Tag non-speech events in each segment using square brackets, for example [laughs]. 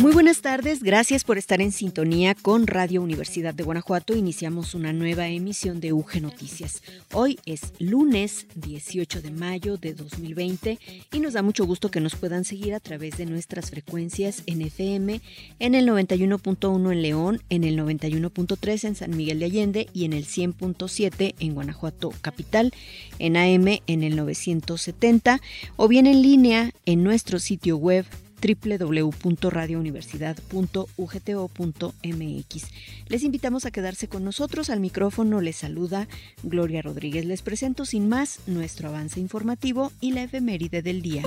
Muy buenas tardes, gracias por estar en sintonía con Radio Universidad de Guanajuato. Iniciamos una nueva emisión de UG Noticias. Hoy es lunes 18 de mayo de 2020 y nos da mucho gusto que nos puedan seguir a través de nuestras frecuencias en FM, en el 91.1 en León, en el 91.3 en San Miguel de Allende y en el 100.7 en Guanajuato Capital, en AM en el 970 o bien en línea en nuestro sitio web www.radiouniversidad.ugto.mx. Les invitamos a quedarse con nosotros. Al micrófono les saluda Gloria Rodríguez. Les presento sin más nuestro avance informativo y la efeméride del día.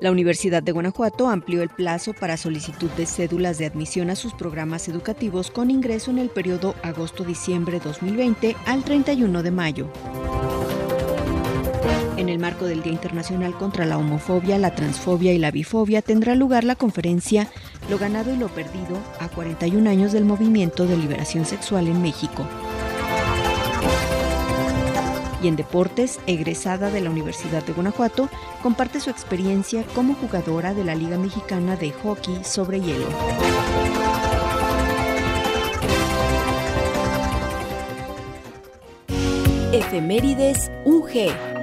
La Universidad de Guanajuato amplió el plazo para solicitud de cédulas de admisión a sus programas educativos con ingreso en el periodo agosto-diciembre 2020 al 31 de mayo. En el marco del Día Internacional contra la Homofobia, la Transfobia y la Bifobia tendrá lugar la conferencia Lo ganado y lo perdido a 41 años del movimiento de liberación sexual en México. Y en deportes, egresada de la Universidad de Guanajuato, comparte su experiencia como jugadora de la Liga Mexicana de Hockey sobre hielo. Efemérides UG.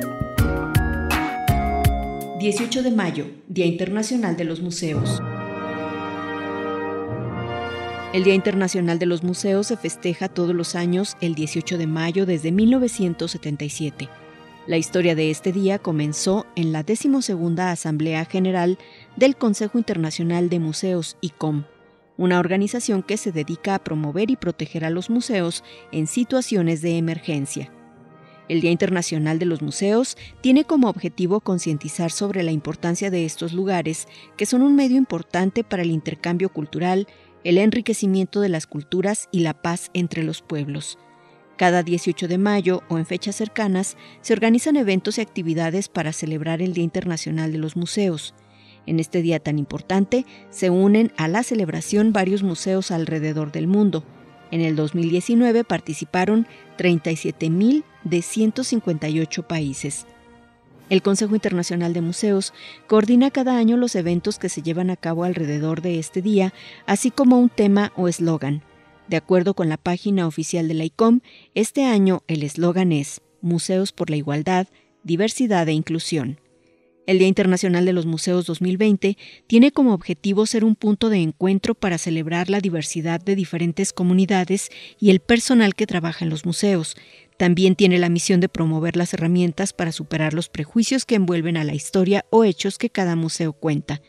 18 de mayo, Día Internacional de los Museos. El Día Internacional de los Museos se festeja todos los años el 18 de mayo desde 1977. La historia de este día comenzó en la 12 Asamblea General del Consejo Internacional de Museos ICOM, una organización que se dedica a promover y proteger a los museos en situaciones de emergencia. El Día Internacional de los Museos tiene como objetivo concientizar sobre la importancia de estos lugares, que son un medio importante para el intercambio cultural, el enriquecimiento de las culturas y la paz entre los pueblos. Cada 18 de mayo o en fechas cercanas se organizan eventos y actividades para celebrar el Día Internacional de los Museos. En este día tan importante se unen a la celebración varios museos alrededor del mundo, en el 2019 participaron 37.000 de 158 países. El Consejo Internacional de Museos coordina cada año los eventos que se llevan a cabo alrededor de este día, así como un tema o eslogan. De acuerdo con la página oficial de la ICOM, este año el eslogan es Museos por la Igualdad, Diversidad e Inclusión. El Día Internacional de los Museos 2020 tiene como objetivo ser un punto de encuentro para celebrar la diversidad de diferentes comunidades y el personal que trabaja en los museos. También tiene la misión de promover las herramientas para superar los prejuicios que envuelven a la historia o hechos que cada museo cuenta.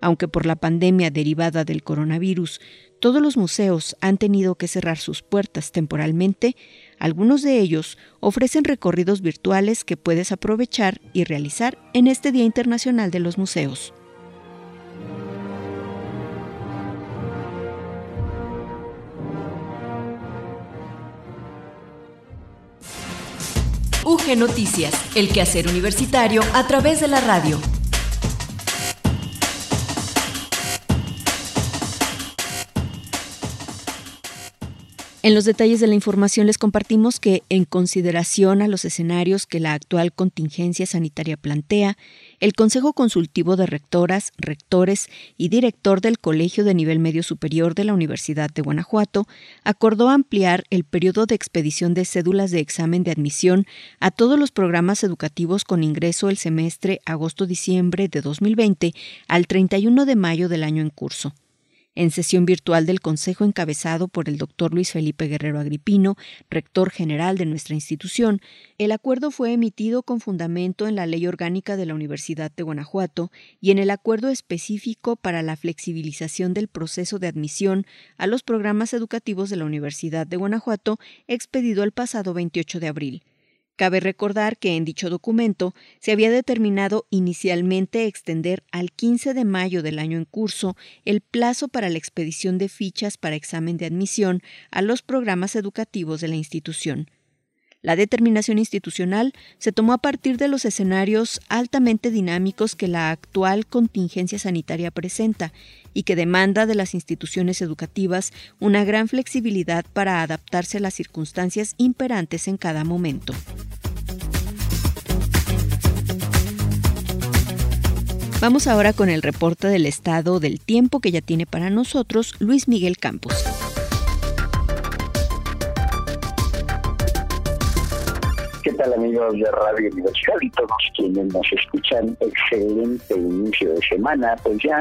Aunque por la pandemia derivada del coronavirus todos los museos han tenido que cerrar sus puertas temporalmente, algunos de ellos ofrecen recorridos virtuales que puedes aprovechar y realizar en este Día Internacional de los Museos. UG Noticias, el quehacer universitario a través de la radio. En los detalles de la información les compartimos que, en consideración a los escenarios que la actual contingencia sanitaria plantea, el Consejo Consultivo de Rectoras, Rectores y Director del Colegio de Nivel Medio Superior de la Universidad de Guanajuato acordó ampliar el periodo de expedición de cédulas de examen de admisión a todos los programas educativos con ingreso el semestre agosto-diciembre de 2020 al 31 de mayo del año en curso. En sesión virtual del Consejo encabezado por el doctor Luis Felipe Guerrero Agripino, rector general de nuestra institución, el acuerdo fue emitido con fundamento en la Ley Orgánica de la Universidad de Guanajuato y en el acuerdo específico para la flexibilización del proceso de admisión a los programas educativos de la Universidad de Guanajuato expedido el pasado 28 de abril. Cabe recordar que en dicho documento se había determinado inicialmente extender al 15 de mayo del año en curso el plazo para la expedición de fichas para examen de admisión a los programas educativos de la institución. La determinación institucional se tomó a partir de los escenarios altamente dinámicos que la actual contingencia sanitaria presenta y que demanda de las instituciones educativas una gran flexibilidad para adaptarse a las circunstancias imperantes en cada momento. Vamos ahora con el reporte del estado del tiempo que ya tiene para nosotros Luis Miguel Campos. ¿Qué tal amigos de Radio Universidad y todos quienes nos escuchan? Excelente inicio de semana, pues ya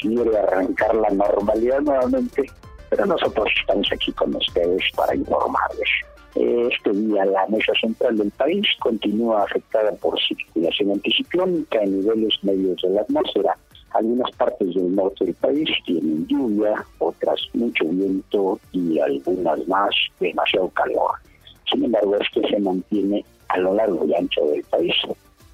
quiere arrancar la normalidad nuevamente, pero nosotros estamos aquí con ustedes para informarles. Este día la mesa central del país continúa afectada por circulación anticiclónica en niveles medios de la atmósfera. Algunas partes del norte del país tienen lluvia, otras mucho viento y algunas más demasiado calor. Sin embargo, esto se mantiene a lo largo y ancho del país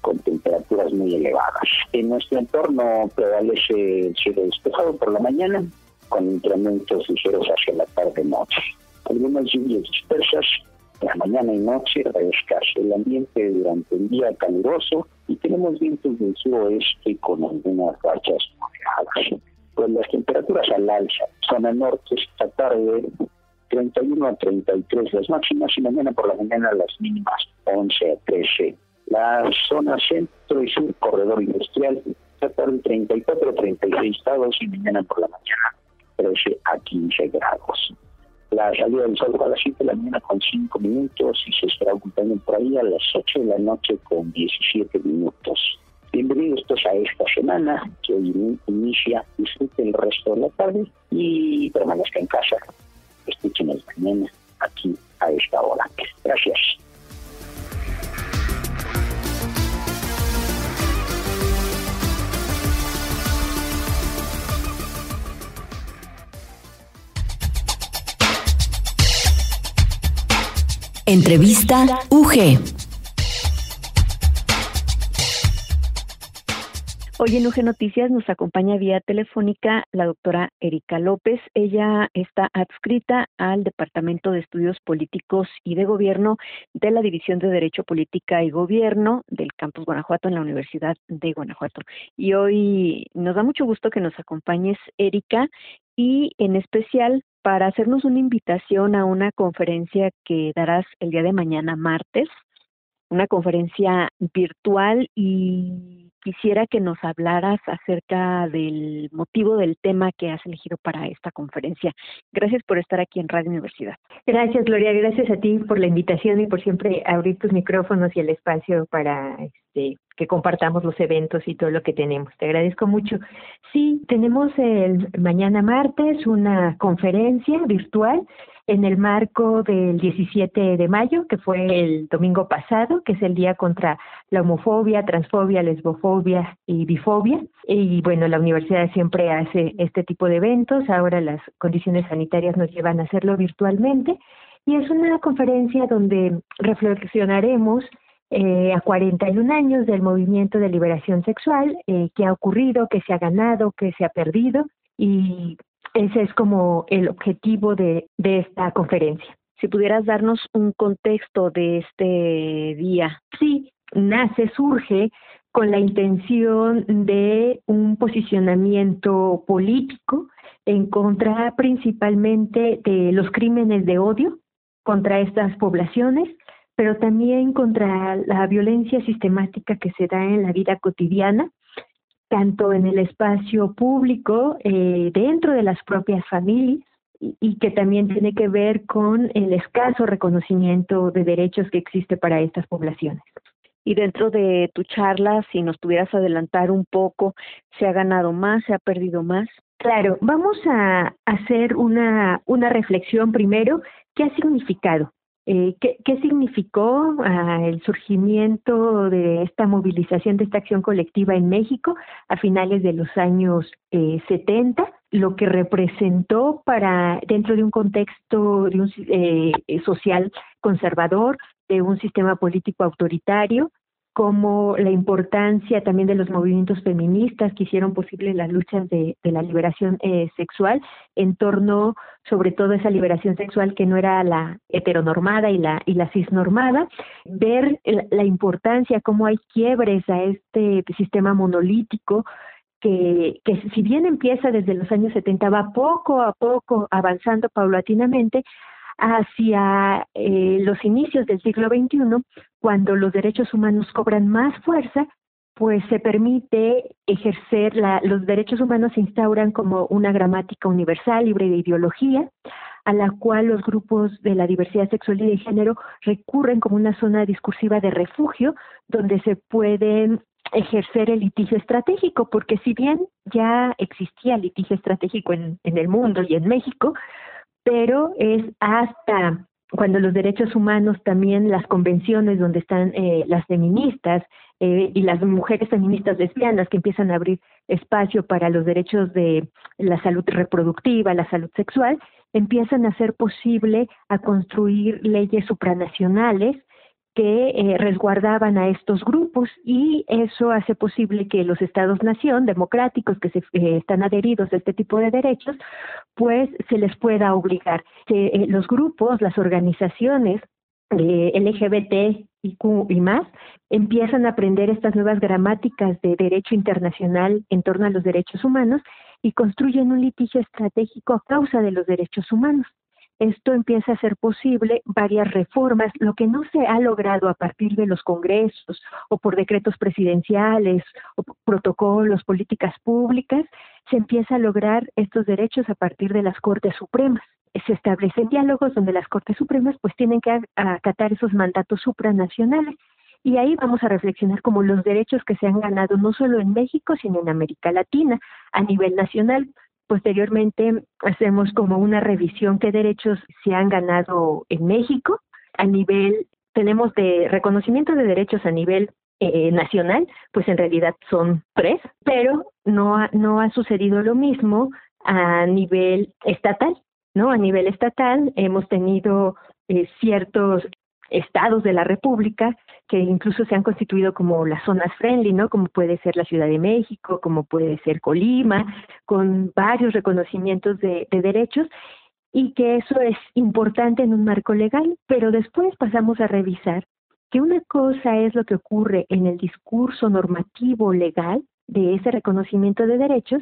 con temperaturas muy elevadas. En nuestro entorno prevalece el cielo despejado por la mañana, con incrementos ligeros hacia la tarde-noche. Algunas lluvias dispersas la mañana y noche escaso el ambiente durante el día caluroso y tenemos vientos del suroeste con algunas rachas moderadas. Pues las temperaturas al alza, zona norte esta tarde 31 a 33 las máximas y mañana por la mañana las mínimas 11 a 13. La zona centro y sur, corredor industrial, tarde 34 a 36 grados y mañana por la mañana 13 a 15 grados la salida del sol a las 7 de la mañana con 5 minutos y se estará ocultando por ahí a las 8 de la noche con 17 minutos. Bienvenidos a esta semana que hoy inicia, disfrute el resto de la tarde y permanezca en casa. Escúchenos mañana aquí a esta hora. Gracias. Entrevista UG. Hoy en UG Noticias nos acompaña vía telefónica la doctora Erika López. Ella está adscrita al Departamento de Estudios Políticos y de Gobierno de la División de Derecho, Política y Gobierno del Campus Guanajuato en la Universidad de Guanajuato. Y hoy nos da mucho gusto que nos acompañes, Erika, y en especial para hacernos una invitación a una conferencia que darás el día de mañana martes, una conferencia virtual y quisiera que nos hablaras acerca del motivo del tema que has elegido para esta conferencia. Gracias por estar aquí en Radio Universidad. Gracias, Gloria. Gracias a ti por la invitación y por siempre abrir tus micrófonos y el espacio para este, que compartamos los eventos y todo lo que tenemos. Te agradezco mucho. Sí, tenemos el mañana martes una conferencia virtual en el marco del 17 de mayo, que fue el domingo pasado, que es el día contra la homofobia, transfobia, lesbofobia y bifobia. Y bueno, la universidad siempre hace este tipo de eventos, ahora las condiciones sanitarias nos llevan a hacerlo virtualmente. Y es una conferencia donde reflexionaremos eh, a 41 años del movimiento de liberación sexual, eh, que ha ocurrido, que se ha ganado, que se ha perdido, y ese es como el objetivo de, de esta conferencia. Si pudieras darnos un contexto de este día. Sí, nace, surge con la intención de un posicionamiento político en contra principalmente de los crímenes de odio contra estas poblaciones, pero también contra la violencia sistemática que se da en la vida cotidiana, tanto en el espacio público, eh, dentro de las propias familias, y, que también tiene que ver con el escaso reconocimiento de derechos que existe para estas poblaciones. Y dentro de tu charla, si nos pudieras adelantar un poco, ¿se ha ganado más, se ha perdido más? Claro, vamos a hacer una, una reflexión primero. ¿Qué ha significado? Eh, ¿qué, ¿qué, significó ah, el surgimiento de esta movilización, de esta acción colectiva en México a finales de los años eh, 70? Lo que representó para, dentro de un contexto de un, eh, social conservador, de un sistema político autoritario, como la importancia también de los movimientos feministas que hicieron posible las luchas de, la liberación eh, sexual en torno sobre todo esa liberación sexual que no era la heteronormada y la y la cisnormada. Ver la, importancia cómo hay quiebres a este sistema monolítico que, que si bien empieza desde los años 70 va poco a poco avanzando paulatinamente hacia eh, los inicios del siglo XXI, cuando los derechos humanos cobran más fuerza, pues se permite ejercer la, los derechos humanos se instauran como una gramática universal libre de ideología, a la cual los grupos de la diversidad sexual y de género recurren como una zona discursiva de refugio donde se pueden ejercer el litigio estratégico, porque si bien ya existía litigio estratégico en, en el mundo y en México, pero es hasta cuando los derechos humanos también las convenciones donde están eh, las feministas eh, y las mujeres feministas lesbianas que empiezan a abrir espacio para los derechos de la salud reproductiva, la salud sexual, empiezan a hacer posible a construir leyes supranacionales que eh, resguardaban a estos grupos y eso hace posible que los estados-nación democráticos que se, eh, están adheridos a este tipo de derechos, pues se les pueda obligar. Eh, los grupos, las organizaciones LGBT y, y más empiezan a aprender estas nuevas gramáticas de derecho internacional en torno a los derechos humanos y construyen un litigio estratégico a causa de los derechos humanos esto empieza a ser posible varias reformas, lo que no se ha logrado a partir de los congresos o por decretos presidenciales o protocolos, políticas públicas, se empieza a lograr estos derechos a partir de las Cortes Supremas. Se establecen diálogos donde las Cortes Supremas pues tienen que acatar esos mandatos supranacionales y ahí vamos a reflexionar como los derechos que se han ganado no solo en México, sino en América Latina, a nivel nacional, Posteriormente hacemos como una revisión qué derechos se han ganado en México a nivel, tenemos de reconocimiento de derechos a nivel eh, nacional, pues en realidad son tres, pero no ha, no ha sucedido lo mismo a nivel estatal, ¿no? A nivel estatal hemos tenido eh, ciertos estados de la República que incluso se han constituido como las zonas friendly, ¿no? Como puede ser la Ciudad de México, como puede ser Colima, con varios reconocimientos de, de derechos y que eso es importante en un marco legal, pero después pasamos a revisar que una cosa es lo que ocurre en el discurso normativo legal de ese reconocimiento de derechos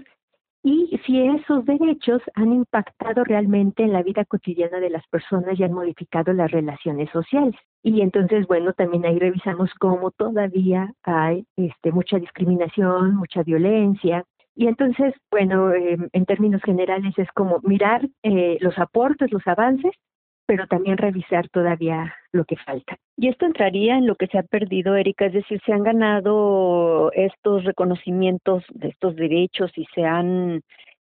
y si esos derechos han impactado realmente en la vida cotidiana de las personas y han modificado las relaciones sociales. Y entonces, bueno, también ahí revisamos cómo todavía hay este, mucha discriminación, mucha violencia. Y entonces, bueno, em, en términos generales es como mirar eh, los aportes, los avances, pero también revisar todavía lo que falta. Y esto entraría en lo que se ha perdido, Erika, es decir, se han ganado estos reconocimientos de estos derechos y se han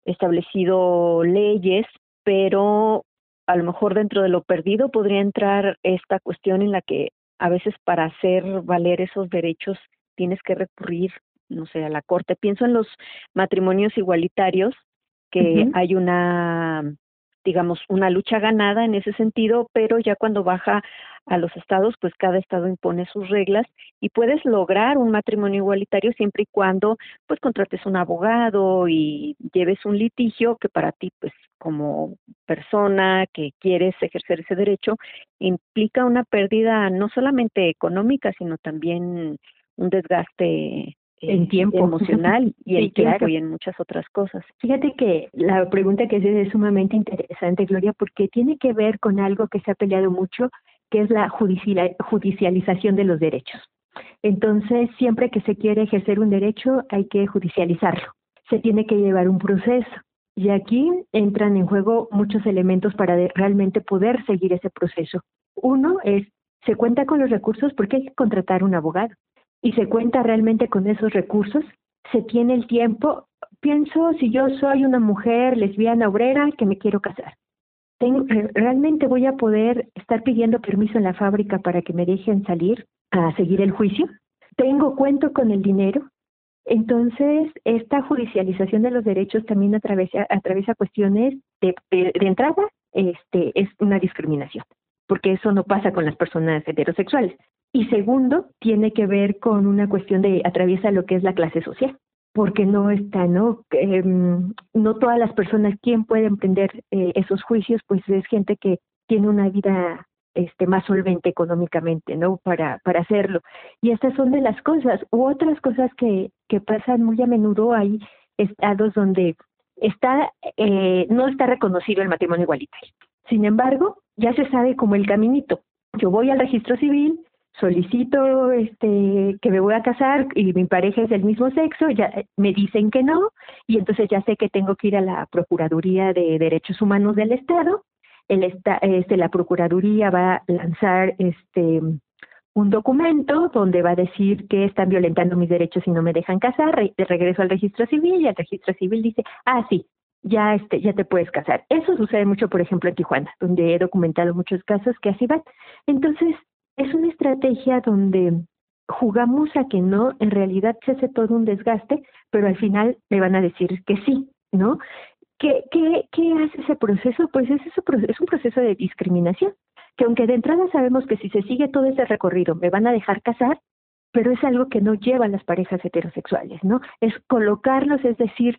establecido leyes, pero a lo mejor dentro de lo perdido podría entrar esta cuestión en la que a veces para hacer valer esos derechos tienes que recurrir, no sé, a la corte. Pienso en los matrimonios igualitarios, que hay una digamos, una lucha ganada en ese sentido, pero ya cuando baja a los estados, pues cada estado impone sus reglas y puedes lograr un matrimonio igualitario siempre y cuando pues contrates un abogado y lleves un litigio que para ti pues como persona que quieres ejercer ese derecho implica una pérdida no solamente económica, sino también un desgaste en eh, tiempo emocional [laughs] y en tiempo y en muchas otras cosas. Fíjate que la pregunta que haces es sumamente interesante, Gloria, porque tiene que ver con algo que se ha peleado mucho, que es la judicialización de los derechos. Entonces, siempre que se quiere ejercer un derecho, hay que judicializarlo. Se tiene que llevar un proceso. Y aquí entran en juego muchos elementos para realmente poder seguir ese proceso. Uno es, se cuenta con los recursos porque hay que contratar un abogado y se cuenta realmente con esos recursos, se tiene el tiempo. Pienso si yo soy una mujer lesbiana obrera que me quiero casar. Tengo, ¿Realmente voy a poder estar pidiendo permiso en la fábrica para que me dejen salir a seguir el juicio? ¿Tengo cuento con el dinero? Entonces, esta judicialización de los derechos también atraviesa, cuestiones de, de, de entrada, este, es una discriminación. porque eso no pasa con las personas heterosexuales. Y segundo, tiene que ver con una cuestión de atraviesa lo que es la clase social, porque no está, ¿no? Em, no todas las personas, ¿quién puede emprender eh, esos juicios? Pues es gente que tiene una vida este, más solvente económicamente, ¿no? Para, para hacerlo. Y estas son de las cosas. U otras cosas que, que pasan muy a menudo, hay estados donde está, eh, no está reconocido el matrimonio igualitario. Sin embargo, ya se sabe como el caminito. Yo voy al registro civil, solicito este que me voy a casar y mi pareja es del mismo sexo, ya me dicen que no y entonces ya sé que tengo que ir a la Procuraduría de Derechos Humanos del Estado. El este, la Procuraduría va a lanzar este un documento donde va a decir que están violentando mis derechos y no me dejan casar, regreso al registro civil y el registro civil dice, ah, sí, ya este ya te puedes casar. Eso sucede mucho, por ejemplo, en Tijuana, donde he documentado muchos casos que así van. Entonces, es una estrategia donde jugamos a que no, en realidad se hace todo un desgaste, pero al final me van a decir que sí, ¿no? ¿Qué, qué, qué hace ese proceso? Pues es, es un proceso de discriminación, que aunque de entrada sabemos que si se sigue todo ese recorrido me van a dejar casar, pero es algo que no llevan las parejas heterosexuales, ¿no? Es colocarlos, es decir,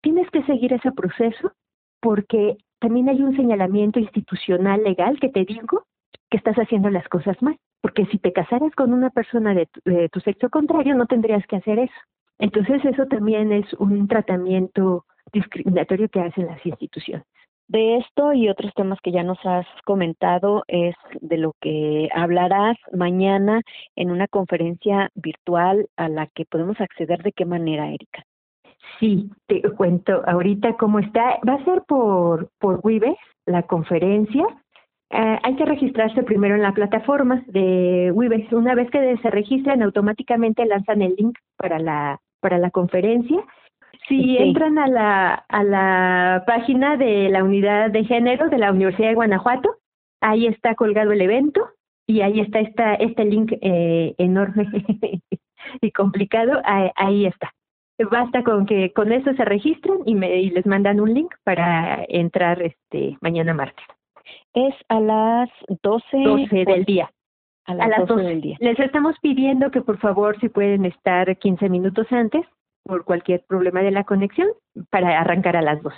tienes que seguir ese proceso porque también hay un señalamiento institucional legal que te digo que estás haciendo las cosas mal, porque si te casaras con una persona de tu, sexo contrario no tendrías que hacer eso. Entonces eso también es un tratamiento discriminatorio que hacen las instituciones. De esto y otros temas que ya nos has comentado es de lo que hablarás mañana en una conferencia virtual a la que podemos acceder. ¿De qué manera, Erika? Sí, te cuento ahorita cómo está. Va a ser por, por Wibes, la conferencia. Eh, hay que registrarse primero en la plataforma de Wibes. Una vez que se registran, automáticamente lanzan el link para la, para la conferencia. Si entran a la, a la página de la unidad de género de la Universidad de Guanajuato, ahí está colgado el evento y ahí está esta, este link eh, enorme [laughs] y complicado, ahí está basta con que con eso se registren y, me, y les mandan un link para entrar este mañana martes. Es a las 12, 12 del día. A las, 12, del día. Les estamos pidiendo que por favor si pueden estar 15 minutos antes por cualquier problema de la conexión para arrancar a las 12.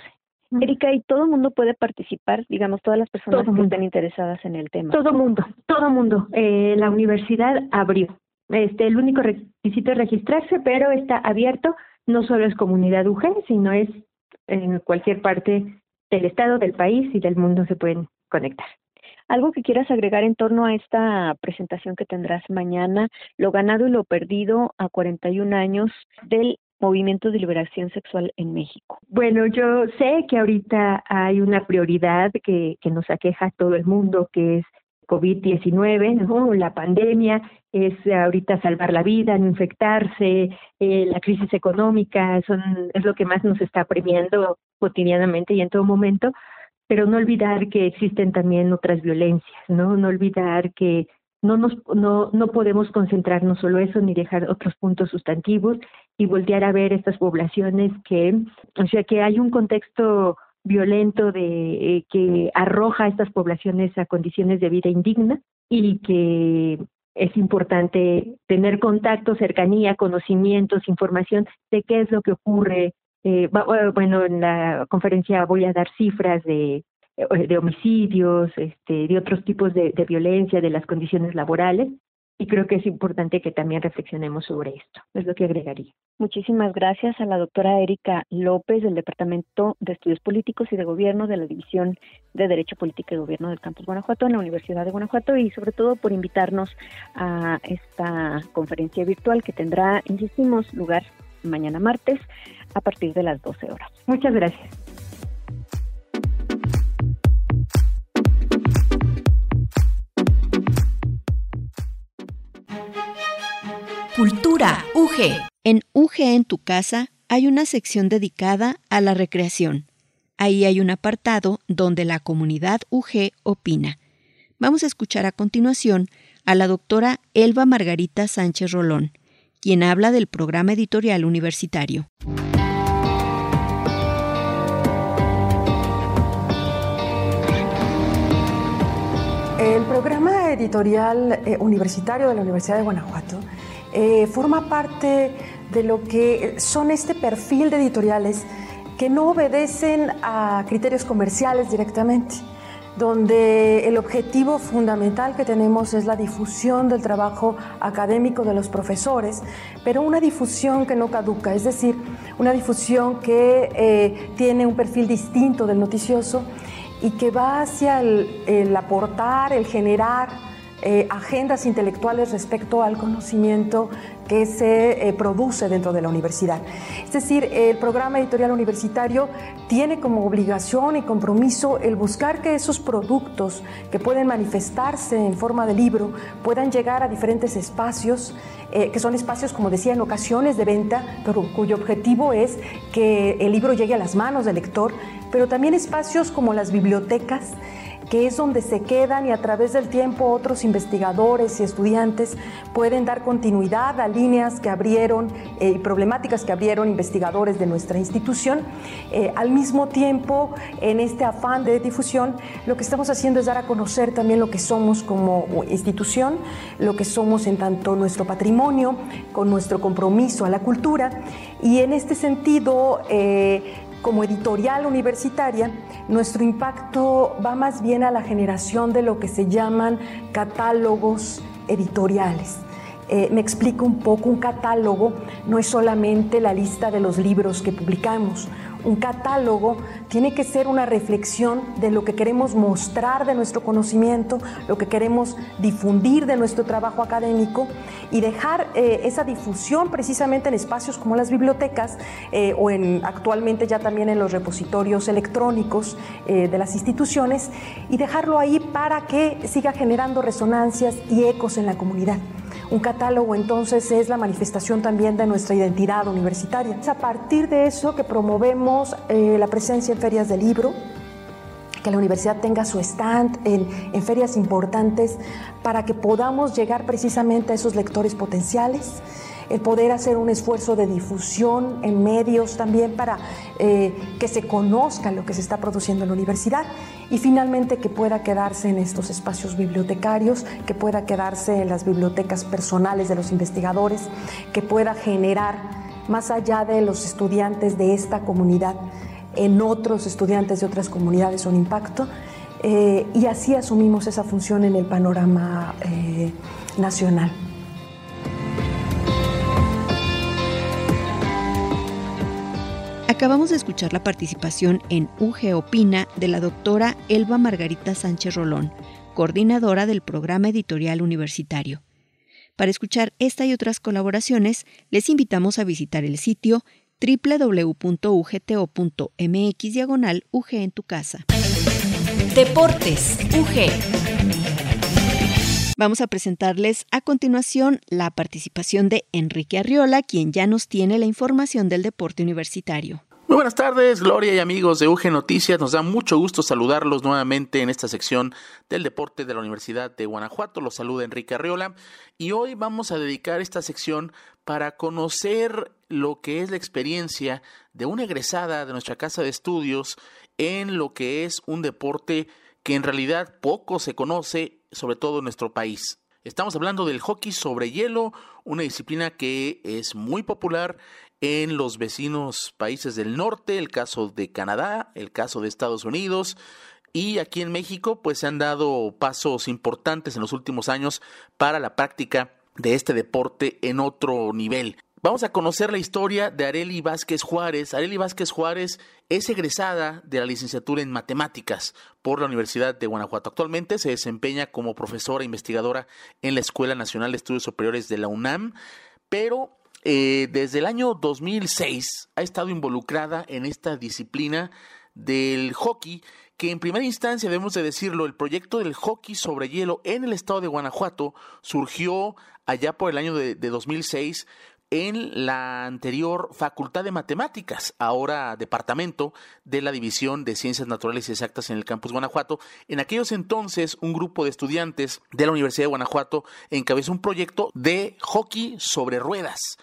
Erika, ¿y todo el mundo puede participar? Digamos, todas las personas que estén interesadas en el tema. Todo mundo, todo mundo. Eh, la universidad abrió. Este, el único requisito es registrarse, pero está abierto no solo es comunidad UG, sino es en cualquier parte del estado, del país y del mundo se pueden conectar. Algo que quieras agregar en torno a esta presentación que tendrás mañana, lo ganado y lo perdido a 41 años del movimiento de liberación sexual en México? Bueno, yo sé que ahorita hay una prioridad que, que nos aqueja a todo el mundo, que es COVID-19, ¿no? la pandemia, es ahorita salvar la vida, no infectarse, eh, la crisis económica, son, es lo que más nos está premiando cotidianamente y en todo momento, pero no olvidar que existen también otras violencias, ¿no? No olvidar que no nos no, no podemos concentrarnos solo eso ni dejar otros puntos sustantivos y voltear a ver estas poblaciones que, o sea, que hay un contexto violento de eh, que arroja a estas poblaciones a condiciones de vida indigna y que es importante tener contacto, cercanía, conocimientos, información de qué es lo que ocurre. Eh, bueno, en la conferencia voy a dar cifras de, eh, de homicidios, este, de otros tipos de violencia, de las condiciones laborales, y creo que es importante que también reflexionemos sobre esto. Es lo que agregaría. Muchísimas gracias a la doctora Erika López del Departamento de Estudios Políticos y de Gobierno de la División de Derecho Político y Gobierno del Campus Guanajuato en la Universidad de Guanajuato y sobre todo por invitarnos a esta conferencia virtual que tendrá, insistimos, lugar mañana martes a partir de las 12 horas. Muchas gracias. Cultura UG. En UG en tu casa hay una sección dedicada a la recreación. Ahí hay un apartado donde la comunidad UG opina. Vamos a escuchar a continuación a la doctora Elba Margarita Sánchez Rolón, quien habla del programa editorial universitario. Editorial eh, universitario de la Universidad de Guanajuato eh, forma parte de lo que son este perfil de editoriales que no obedecen a criterios comerciales directamente, donde el objetivo fundamental que tenemos es la difusión del trabajo académico de los profesores, pero una difusión que no caduca, es decir, una difusión que eh, tiene un perfil distinto del noticioso y que va hacia el aportar, el generar eh, agendas intelectuales respecto al conocimiento que se eh, produce dentro de la universidad. Es decir, el programa editorial universitario tiene como obligación y compromiso el buscar que esos productos que pueden manifestarse en forma de libro puedan llegar a diferentes espacios, eh, que son espacios, como decía, en ocasiones de venta, pero cuyo objetivo es que el libro llegue a las manos del lector, pero también espacios como las bibliotecas, que es donde se quedan y a través del tiempo otros investigadores y estudiantes pueden dar continuidad a líneas que abrieron eh, y problemáticas que abrieron investigadores de nuestra institución. Eh, al mismo tiempo, en este afán de difusión, lo que estamos haciendo es dar a conocer también lo que somos como institución, lo que somos en tanto nuestro patrimonio, con nuestro compromiso a la cultura. Y en este sentido, eh, como editorial universitaria, nuestro impacto va más bien a la generación de lo que se llaman catálogos editoriales. Eh, me explico un poco, un catálogo no es solamente la lista de los libros que publicamos, un catálogo tiene que ser una reflexión de lo que queremos mostrar de nuestro conocimiento, lo que queremos difundir de nuestro trabajo académico y dejar eh, esa difusión precisamente en espacios como las bibliotecas eh, o en, actualmente ya también en los repositorios electrónicos eh, de las instituciones y dejarlo ahí para que siga generando resonancias y ecos en la comunidad. Un catálogo entonces es la manifestación también de nuestra identidad universitaria. Es a partir de eso que promovemos eh, la presencia en ferias de libro, que la universidad tenga su stand en, en, ferias importantes para que podamos llegar precisamente a esos lectores potenciales el poder hacer un esfuerzo de difusión en medios también para eh, que se conozca lo que se está produciendo en la universidad y finalmente que pueda quedarse en estos espacios bibliotecarios, que pueda quedarse en las bibliotecas personales de los investigadores, que pueda generar más allá de los estudiantes de esta comunidad, en otros estudiantes de otras comunidades un impacto. Eh, y así asumimos esa función en el panorama eh, nacional. Acabamos de escuchar la participación en UG Opina de la doctora Elba Margarita Sánchez Rolón, coordinadora del programa editorial universitario. Para escuchar esta y otras colaboraciones, les invitamos a visitar el sitio www.ugto.mx diagonal UG en tu casa. Deportes UG. Vamos a presentarles a continuación la participación de Enrique Arriola, quien ya nos tiene la información del deporte universitario. Muy buenas tardes, Gloria y amigos de UG Noticias. Nos da mucho gusto saludarlos nuevamente en esta sección del deporte de la Universidad de Guanajuato. Los saluda Enrique Arriola y hoy vamos a dedicar esta sección para conocer lo que es la experiencia de una egresada de nuestra casa de estudios en lo que es un deporte que en realidad poco se conoce, sobre todo en nuestro país. Estamos hablando del hockey sobre hielo, una disciplina que es muy popular en los vecinos países del norte, el caso de Canadá, el caso de Estados Unidos, y aquí en México pues se han dado pasos importantes en los últimos años para la práctica de este deporte en otro nivel. Vamos a conocer la historia de Areli Vázquez Juárez. Areli Vázquez Juárez es egresada de la licenciatura en matemáticas por la Universidad de Guanajuato. Actualmente se desempeña como profesora investigadora en la Escuela Nacional de Estudios Superiores de la UNAM, pero eh, desde el año 2006 ha estado involucrada en esta disciplina del hockey, que en primera instancia, debemos de decirlo, el proyecto del hockey sobre hielo en el estado de Guanajuato surgió allá por el año de, de 2006 en la anterior Facultad de Matemáticas, ahora departamento de la División de Ciencias Naturales y Exactas en el campus Guanajuato. En aquellos entonces, un grupo de estudiantes de la Universidad de Guanajuato encabezó un proyecto de hockey sobre ruedas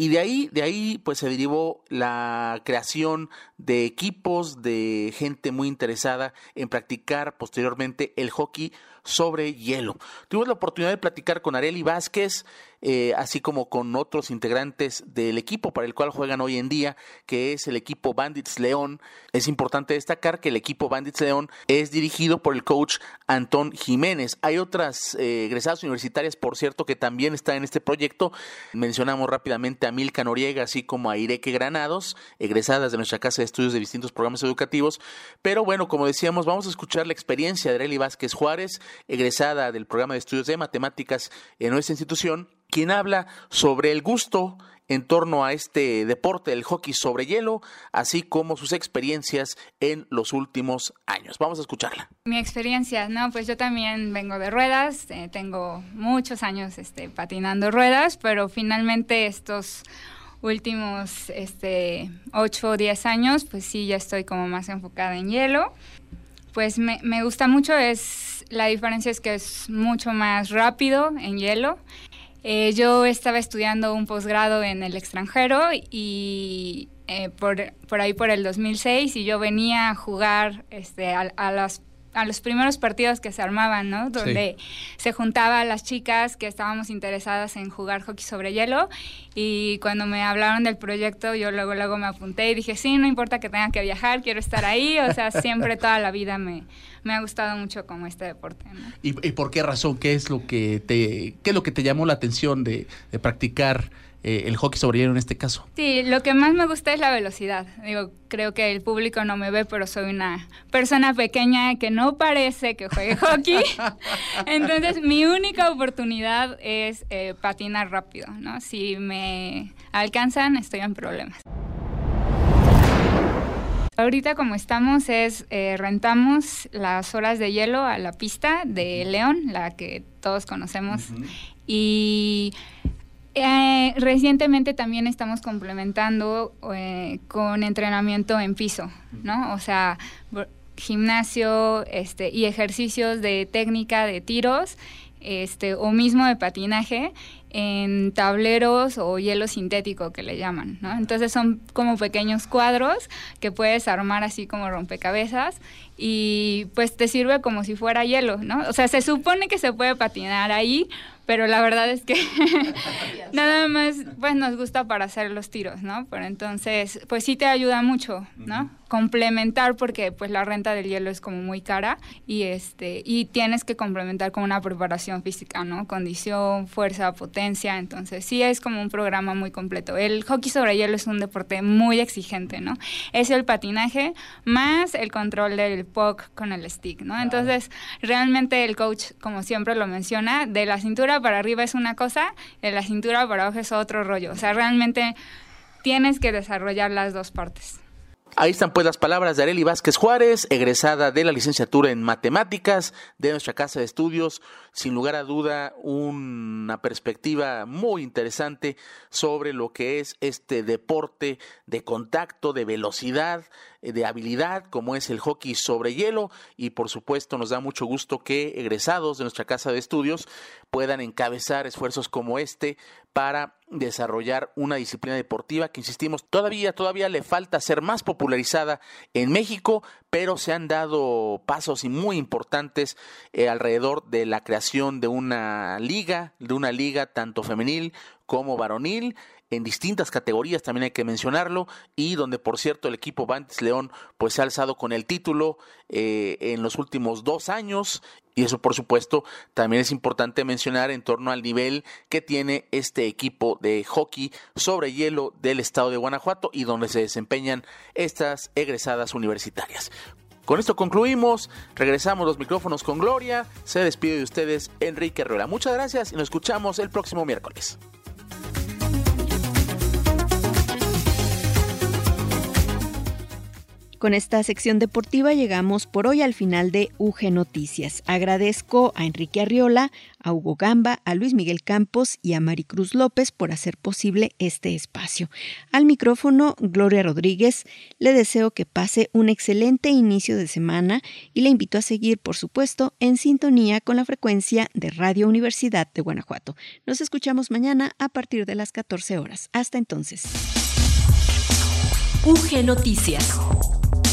Y de ahí, de ahí, pues se derivó la creación de equipos, de gente muy interesada en practicar posteriormente el hockey sobre hielo. Tuvimos la oportunidad de platicar con Areli Vázquez, eh, así como con otros integrantes del equipo para el cual juegan hoy en día, que es el equipo Bandits León. Es importante destacar que el equipo Bandits León es dirigido por el coach Antón Jiménez. Hay otras eh, egresadas universitarias, por cierto, que también están en este proyecto. Mencionamos rápidamente a Milka Noriega, así como a Ireque Granados, egresadas de nuestra casa de estudios de distintos programas educativos. Pero bueno, como decíamos, vamos a escuchar la experiencia de Areli Vázquez Juárez, egresada del programa de estudios de matemáticas en nuestra institución, quien habla sobre el gusto en torno a este deporte, el hockey sobre hielo, así como sus experiencias en los últimos años. Vamos a escucharla. Mi experiencia, no, pues yo también vengo de ruedas, eh, tengo muchos años este, patinando ruedas, pero finalmente estos últimos este, 8 o 10 años, pues sí, ya estoy como más enfocada en hielo. Pues me, me gusta mucho, es la diferencia es que es mucho más rápido en hielo. Eh, yo estaba estudiando un posgrado en el extranjero y eh, por, por, ahí por el 2006 y yo venía a jugar este, a, a las a los primeros partidos que se armaban, ¿no? Donde se juntaban las chicas que estábamos interesadas en jugar hockey sobre hielo y cuando me hablaron del proyecto yo luego luego me apunté y dije, sí, no importa que tenga que viajar, quiero estar ahí, o sea, [laughs] siempre toda la vida me, me ha gustado mucho como este deporte. ¿Y, por qué razón? ¿Qué es lo que te, qué es lo que te llamó la atención de, de practicar eh, el hockey sobre hielo en este caso. Sí, lo que más me gusta es la velocidad. Digo, creo que el público no me ve, pero soy una persona pequeña que no parece que juegue [laughs] hockey. Entonces, mi única oportunidad es eh, patinar rápido, ¿no? Si me alcanzan, estoy en problemas. Ahorita como estamos es eh, rentamos las horas de hielo a la pista de León, la que todos conocemos, y eh, recientemente también estamos complementando eh, con entrenamiento en piso, ¿no? O sea, gimnasio este, y ejercicios de técnica de tiros este, o mismo de patinaje en tableros o hielo sintético que le llaman, ¿no? Entonces son como pequeños cuadros que puedes armar así como rompecabezas y pues te sirve como si fuera hielo, ¿no? O sea, se supone que se puede patinar ahí, pero la verdad es que [laughs] nada más pues nos gusta para hacer los tiros, ¿no? Pero entonces pues sí te ayuda mucho, ¿no? Complementar porque pues la renta del hielo es como muy cara y este y tienes que complementar con una preparación física, ¿no? Condición, fuerza, potencia, entonces sí es como un programa muy completo. El hockey sobre hielo es un deporte muy exigente, ¿no? Es el patinaje más el control del puck con el stick, ¿no? Entonces, realmente el coach como siempre lo menciona, de la cintura para arriba es una cosa, de la cintura para abajo es otro rollo. O sea, realmente tienes que desarrollar las dos partes. Ahí están pues las palabras de Areli Vázquez Juárez, egresada de la licenciatura en matemáticas de nuestra casa de estudios. Sin lugar a duda, una perspectiva muy interesante sobre lo que es este deporte de contacto, de velocidad, de habilidad, como es el hockey sobre hielo. Y por supuesto, nos da mucho gusto que egresados de nuestra casa de estudios puedan encabezar esfuerzos como este para desarrollar una disciplina deportiva que insistimos todavía todavía le falta ser más popularizada en México, pero se han dado pasos muy importantes eh, alrededor de la creación de una liga, de una liga tanto femenil como varonil en distintas categorías, también hay que mencionarlo, y donde por cierto el equipo Bantis León pues se ha alzado con el título eh, en los últimos dos años, y eso por supuesto también es importante mencionar en torno al nivel que tiene este equipo de hockey sobre hielo del estado de Guanajuato y donde se desempeñan estas egresadas universitarias. Con esto concluimos, regresamos los micrófonos con Gloria, se despide de ustedes Enrique Herrera. Muchas gracias y nos escuchamos el próximo miércoles. Con esta sección deportiva llegamos por hoy al final de UG Noticias. Agradezco a Enrique Arriola, a Hugo Gamba, a Luis Miguel Campos y a Maricruz López por hacer posible este espacio. Al micrófono, Gloria Rodríguez, le deseo que pase un excelente inicio de semana y le invito a seguir, por supuesto, en sintonía con la frecuencia de Radio Universidad de Guanajuato. Nos escuchamos mañana a partir de las 14 horas. Hasta entonces. UG Noticias